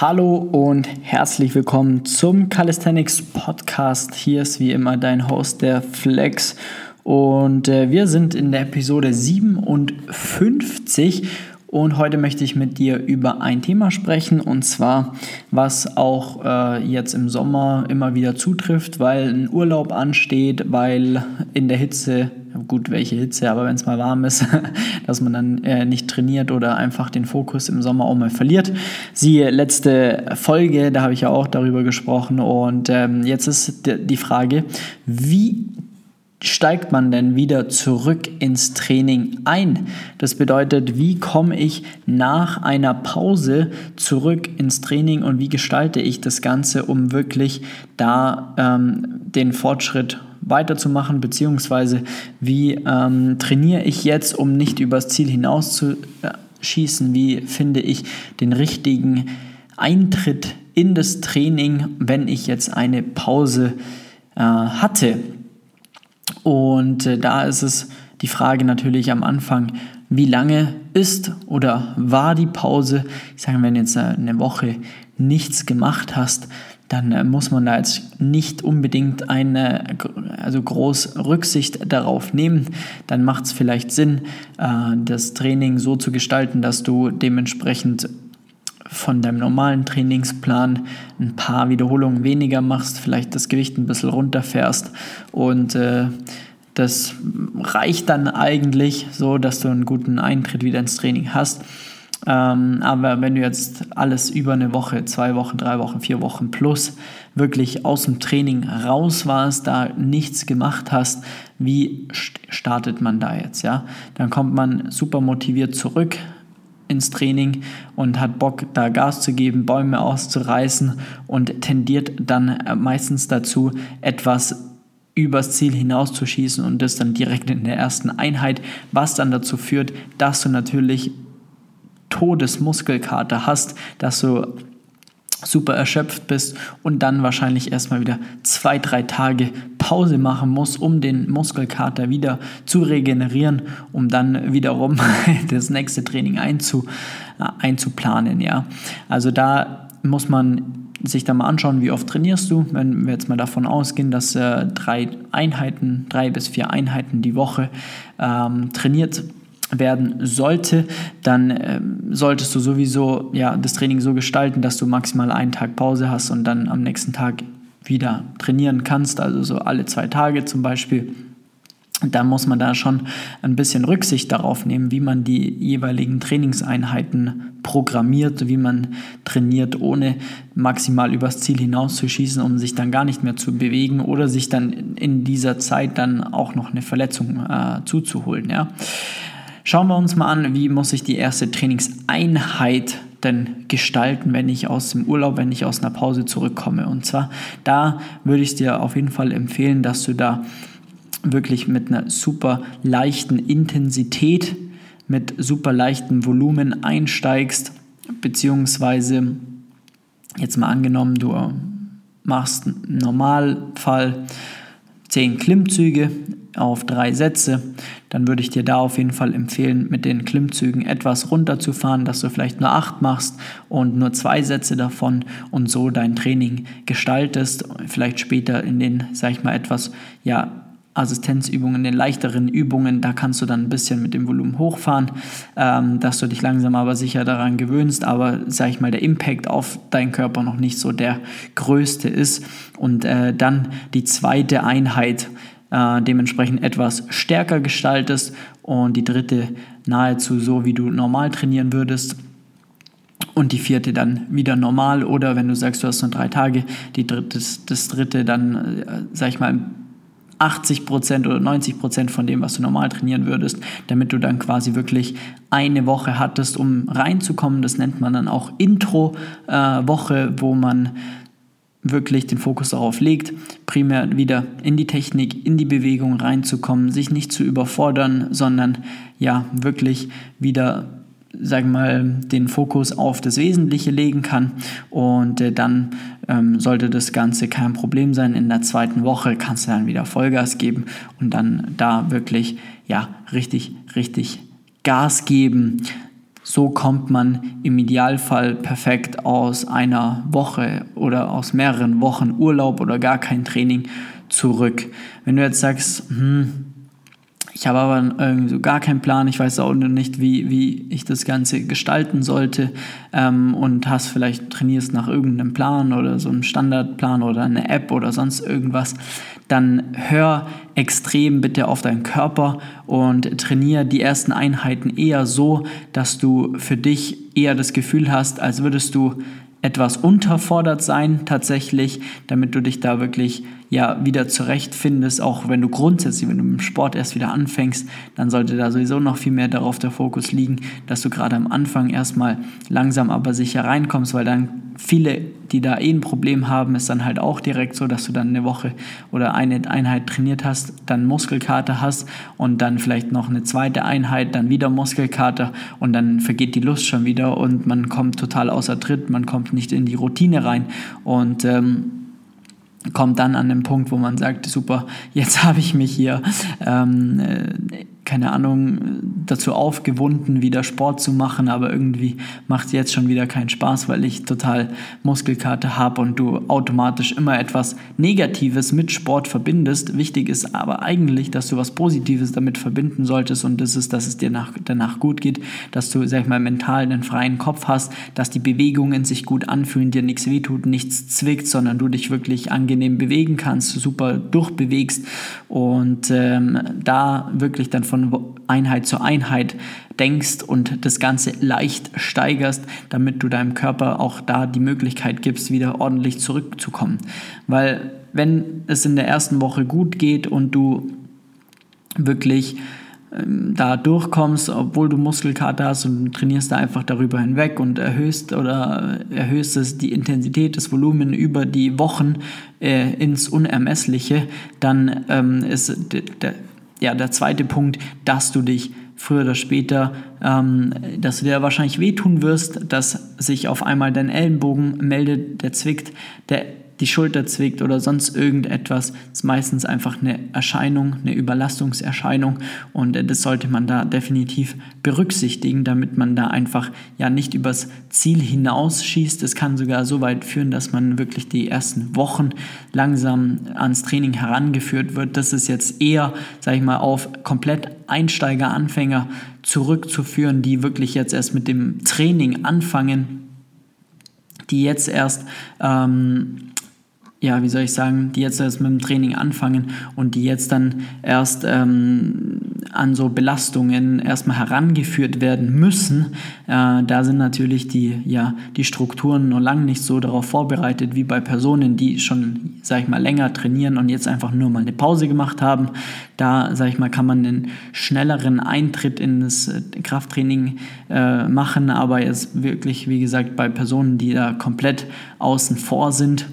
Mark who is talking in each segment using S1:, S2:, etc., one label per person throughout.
S1: Hallo und herzlich willkommen zum Calisthenics Podcast. Hier ist wie immer dein Host, der Flex. Und äh, wir sind in der Episode 57 und heute möchte ich mit dir über ein Thema sprechen und zwar, was auch äh, jetzt im Sommer immer wieder zutrifft, weil ein Urlaub ansteht, weil in der Hitze, gut, welche Hitze, aber wenn es mal warm ist, dass man dann äh, nicht trainiert oder einfach den Fokus im Sommer auch mal verliert. Siehe letzte Folge, da habe ich ja auch darüber gesprochen und ähm, jetzt ist die Frage, wie steigt man denn wieder zurück ins Training ein? Das bedeutet, wie komme ich nach einer Pause zurück ins Training und wie gestalte ich das Ganze, um wirklich da ähm, den Fortschritt weiterzumachen, beziehungsweise wie ähm, trainiere ich jetzt, um nicht übers Ziel hinaus zu schießen? Wie finde ich den richtigen Eintritt in das Training, wenn ich jetzt eine Pause äh, hatte? Und äh, da ist es die Frage natürlich am Anfang, wie lange ist oder war die Pause? Ich sage, wenn jetzt äh, eine Woche nichts gemacht hast, dann äh, muss man da jetzt nicht unbedingt eine also groß Rücksicht darauf nehmen. Dann macht es vielleicht Sinn, äh, das Training so zu gestalten, dass du dementsprechend von deinem normalen Trainingsplan ein paar Wiederholungen weniger machst, vielleicht das Gewicht ein bisschen runterfährst und äh, das reicht dann eigentlich so, dass du einen guten Eintritt wieder ins Training hast. Ähm, aber wenn du jetzt alles über eine Woche, zwei Wochen, drei Wochen, vier Wochen plus wirklich aus dem Training raus warst, da nichts gemacht hast, wie startet man da jetzt? Ja, dann kommt man super motiviert zurück ins Training und hat Bock, da Gas zu geben, Bäume auszureißen und tendiert dann äh, meistens dazu, etwas übers Ziel hinauszuschießen und das dann direkt in der ersten Einheit, was dann dazu führt, dass du natürlich Todesmuskelkater hast, dass du super erschöpft bist und dann wahrscheinlich erstmal wieder zwei, drei Tage Pause machen musst, um den Muskelkater wieder zu regenerieren, um dann wiederum das nächste Training einzu, äh, einzuplanen. Ja. Also da muss man sich da mal anschauen, wie oft trainierst du. Wenn wir jetzt mal davon ausgehen, dass äh, drei Einheiten, drei bis vier Einheiten die Woche ähm, trainiert werden sollte, dann äh, solltest du sowieso ja, das Training so gestalten, dass du maximal einen Tag Pause hast und dann am nächsten Tag wieder trainieren kannst, also so alle zwei Tage zum Beispiel. Da muss man da schon ein bisschen Rücksicht darauf nehmen, wie man die jeweiligen Trainingseinheiten programmiert, wie man trainiert, ohne maximal übers Ziel hinauszuschießen, um sich dann gar nicht mehr zu bewegen oder sich dann in dieser Zeit dann auch noch eine Verletzung äh, zuzuholen. Ja. Schauen wir uns mal an, wie muss ich die erste Trainingseinheit denn gestalten, wenn ich aus dem Urlaub, wenn ich aus einer Pause zurückkomme. Und zwar, da würde ich dir auf jeden Fall empfehlen, dass du da wirklich mit einer super leichten Intensität, mit super leichtem Volumen einsteigst, beziehungsweise jetzt mal angenommen, du machst im Normalfall 10 Klimmzüge auf drei Sätze, dann würde ich dir da auf jeden Fall empfehlen, mit den Klimmzügen etwas runterzufahren, dass du vielleicht nur acht machst und nur zwei Sätze davon und so dein Training gestaltest. Vielleicht später in den, sag ich mal, etwas, ja, Assistenzübungen, den leichteren Übungen, da kannst du dann ein bisschen mit dem Volumen hochfahren, ähm, dass du dich langsam aber sicher daran gewöhnst, aber sag ich mal, der Impact auf deinen Körper noch nicht so der größte ist. Und äh, dann die zweite Einheit äh, dementsprechend etwas stärker gestaltest und die dritte nahezu so, wie du normal trainieren würdest. Und die vierte dann wieder normal oder wenn du sagst, du hast nur drei Tage, die dritte, das dritte dann, äh, sag ich mal, 80% oder 90% von dem, was du normal trainieren würdest, damit du dann quasi wirklich eine Woche hattest, um reinzukommen. Das nennt man dann auch Intro-Woche, äh, wo man wirklich den Fokus darauf legt, primär wieder in die Technik, in die Bewegung reinzukommen, sich nicht zu überfordern, sondern ja, wirklich wieder sag mal, den Fokus auf das Wesentliche legen kann. Und äh, dann ähm, sollte das Ganze kein Problem sein. In der zweiten Woche kannst du dann wieder Vollgas geben und dann da wirklich, ja, richtig, richtig Gas geben, So kommt man im Idealfall perfekt aus einer Woche oder aus mehreren Wochen Urlaub oder gar kein Training zurück. Wenn du jetzt sagst, hm, ich habe aber irgendwie so gar keinen Plan, ich weiß auch nicht, wie, wie ich das Ganze gestalten sollte ähm, und hast vielleicht trainierst nach irgendeinem Plan oder so einem Standardplan oder eine App oder sonst irgendwas, dann hör extrem bitte auf deinen Körper und trainiere die ersten Einheiten eher so, dass du für dich eher das Gefühl hast, als würdest du etwas unterfordert sein tatsächlich, damit du dich da wirklich ja wieder zurechtfindest, auch wenn du grundsätzlich, wenn du im Sport erst wieder anfängst, dann sollte da sowieso noch viel mehr darauf der Fokus liegen, dass du gerade am Anfang erstmal langsam aber sicher reinkommst, weil dann viele, die da eh ein Problem haben, ist dann halt auch direkt so, dass du dann eine Woche oder eine Einheit trainiert hast, dann Muskelkater hast und dann vielleicht noch eine zweite Einheit, dann wieder Muskelkater und dann vergeht die Lust schon wieder und man kommt total außer Tritt, man kommt nicht in die Routine rein. Und ähm, kommt dann an den Punkt, wo man sagt, super, jetzt habe ich mich hier ähm, äh, keine Ahnung, dazu aufgewunden, wieder Sport zu machen, aber irgendwie macht es jetzt schon wieder keinen Spaß, weil ich total Muskelkarte habe und du automatisch immer etwas Negatives mit Sport verbindest. Wichtig ist aber eigentlich, dass du was Positives damit verbinden solltest und das ist, dass es dir nach, danach gut geht, dass du, sag ich mal, mental einen freien Kopf hast, dass die Bewegungen sich gut anfühlen, dir nichts wehtut, nichts zwickt, sondern du dich wirklich angenehm bewegen kannst, super durchbewegst und ähm, da wirklich dann von Einheit zu Einheit denkst und das Ganze leicht steigerst, damit du deinem Körper auch da die Möglichkeit gibst, wieder ordentlich zurückzukommen. Weil wenn es in der ersten Woche gut geht und du wirklich ähm, da durchkommst, obwohl du Muskelkater hast und trainierst da einfach darüber hinweg und erhöhst oder erhöhst es die Intensität, das Volumen über die Wochen äh, ins Unermessliche, dann ähm, ist ja, der zweite Punkt, dass du dich früher oder später, ähm, dass du dir wahrscheinlich wehtun wirst, dass sich auf einmal dein Ellenbogen meldet, der zwickt, der die Schulter zwickt oder sonst irgendetwas, ist meistens einfach eine Erscheinung, eine Überlastungserscheinung und äh, das sollte man da definitiv berücksichtigen, damit man da einfach ja nicht übers Ziel hinausschießt. Es kann sogar so weit führen, dass man wirklich die ersten Wochen langsam ans Training herangeführt wird. Das ist jetzt eher, sage ich mal, auf komplett Einsteiger, Anfänger zurückzuführen, die wirklich jetzt erst mit dem Training anfangen, die jetzt erst ähm, ja, wie soll ich sagen, die jetzt erst mit dem Training anfangen und die jetzt dann erst ähm, an so Belastungen erstmal herangeführt werden müssen, äh, da sind natürlich die, ja, die Strukturen noch lange nicht so darauf vorbereitet wie bei Personen, die schon, sag ich mal, länger trainieren und jetzt einfach nur mal eine Pause gemacht haben. Da, sag ich mal, kann man einen schnelleren Eintritt in das äh, Krafttraining äh, machen, aber jetzt wirklich, wie gesagt, bei Personen, die da komplett außen vor sind,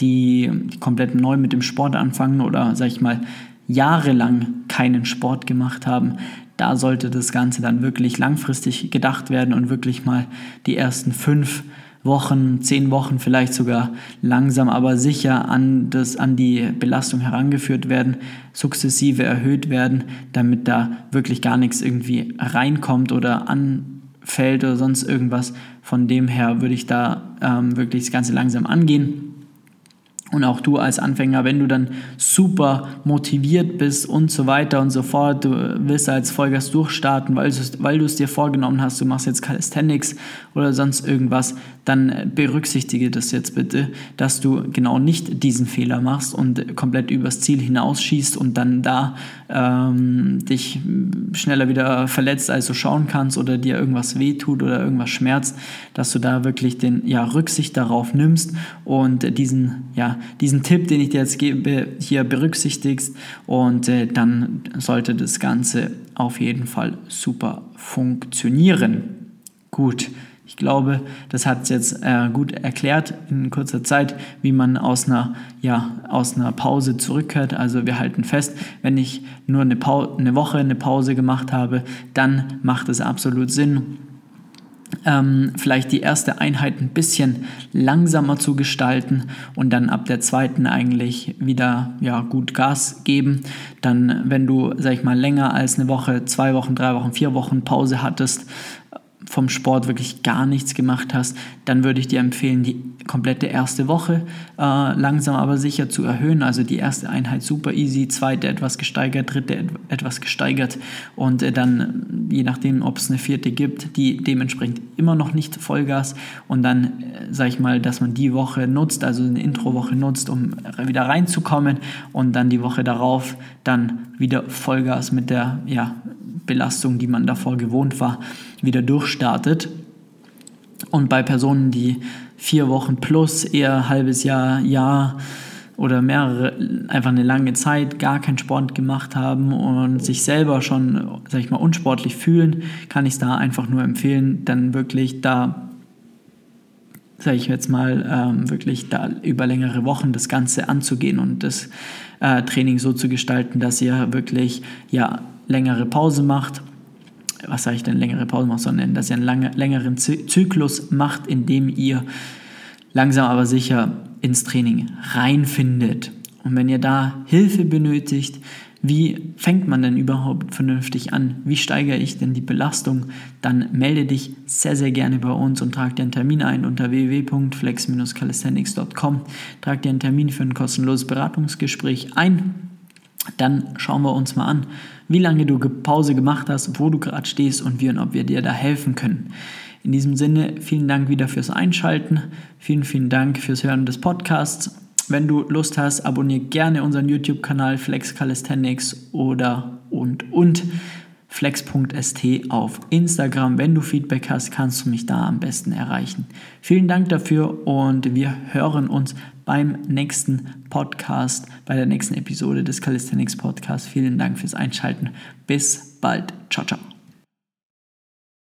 S1: die, komplett neu mit dem Sport anfangen oder, sag ich mal, jahrelang keinen Sport gemacht haben, da sollte das Ganze dann wirklich langfristig gedacht werden und wirklich mal die ersten fünf Wochen, zehn Wochen vielleicht sogar langsam, aber sicher an, das, an die Belastung herangeführt werden, sukzessive erhöht werden, damit da wirklich gar nichts irgendwie reinkommt oder anfällt oder sonst irgendwas. Von dem her würde ich da ähm, wirklich das Ganze langsam angehen und auch du als Anfänger, wenn du dann super motiviert bist und so weiter und so fort, du willst als Vollgas durchstarten, weil, weil du es dir vorgenommen hast, du machst jetzt Calisthenics oder sonst irgendwas, dann berücksichtige das jetzt bitte, dass du genau nicht diesen Fehler machst und komplett übers Ziel hinausschießt und dann da ähm, dich schneller wieder verletzt, als du schauen kannst oder dir irgendwas wehtut oder irgendwas schmerzt, dass du da wirklich den, ja, Rücksicht darauf nimmst und diesen, ja, diesen Tipp, den ich dir jetzt gebe, hier berücksichtigst und äh, dann sollte das Ganze auf jeden Fall super funktionieren. Gut, ich glaube, das hat es jetzt äh, gut erklärt in kurzer Zeit, wie man aus einer, ja, aus einer Pause zurückkehrt. Also wir halten fest, wenn ich nur eine, eine Woche eine Pause gemacht habe, dann macht es absolut Sinn, ähm, vielleicht die erste Einheit ein bisschen langsamer zu gestalten und dann ab der zweiten eigentlich wieder ja, gut Gas geben. Dann, wenn du, sag ich mal, länger als eine Woche, zwei Wochen, drei Wochen, vier Wochen Pause hattest, vom Sport wirklich gar nichts gemacht hast, dann würde ich dir empfehlen, die komplette erste Woche äh, langsam aber sicher zu erhöhen. Also die erste Einheit super easy, zweite etwas gesteigert, dritte et etwas gesteigert. Und äh, dann, je nachdem, ob es eine vierte gibt, die dementsprechend immer noch nicht Vollgas. Und dann, äh, sage ich mal, dass man die Woche nutzt, also eine Introwoche nutzt, um wieder reinzukommen. Und dann die Woche darauf dann wieder Vollgas mit der ja, Belastung, die man davor gewohnt war, wieder durchstartet. Und bei Personen, die vier Wochen plus, eher halbes Jahr, Jahr oder mehrere, einfach eine lange Zeit gar keinen Sport gemacht haben und sich selber schon, sag ich mal, unsportlich fühlen, kann ich es da einfach nur empfehlen, dann wirklich da, sage ich jetzt mal, ähm, wirklich da über längere Wochen das Ganze anzugehen und das äh, Training so zu gestalten, dass ihr wirklich ja längere Pause macht. Was sage ich denn längere Pause macht, sondern dass ihr einen lange, längeren Zyklus macht, in dem ihr langsam aber sicher ins Training reinfindet. Und wenn ihr da Hilfe benötigt, wie fängt man denn überhaupt vernünftig an? Wie steigere ich denn die Belastung? Dann melde dich sehr, sehr gerne bei uns und trag dir einen Termin ein unter www.flex-calisthenics.com. Trag dir einen Termin für ein kostenloses Beratungsgespräch ein. Dann schauen wir uns mal an, wie lange du Pause gemacht hast, wo du gerade stehst und wie und ob wir dir da helfen können. In diesem Sinne, vielen Dank wieder fürs Einschalten. Vielen, vielen Dank fürs Hören des Podcasts. Wenn du Lust hast, abonniere gerne unseren YouTube-Kanal Flex Calisthenics oder und und flex.st auf Instagram. Wenn du Feedback hast, kannst du mich da am besten erreichen. Vielen Dank dafür und wir hören uns beim nächsten Podcast, bei der nächsten Episode des Calisthenics Podcasts. Vielen Dank fürs Einschalten. Bis bald. Ciao, ciao.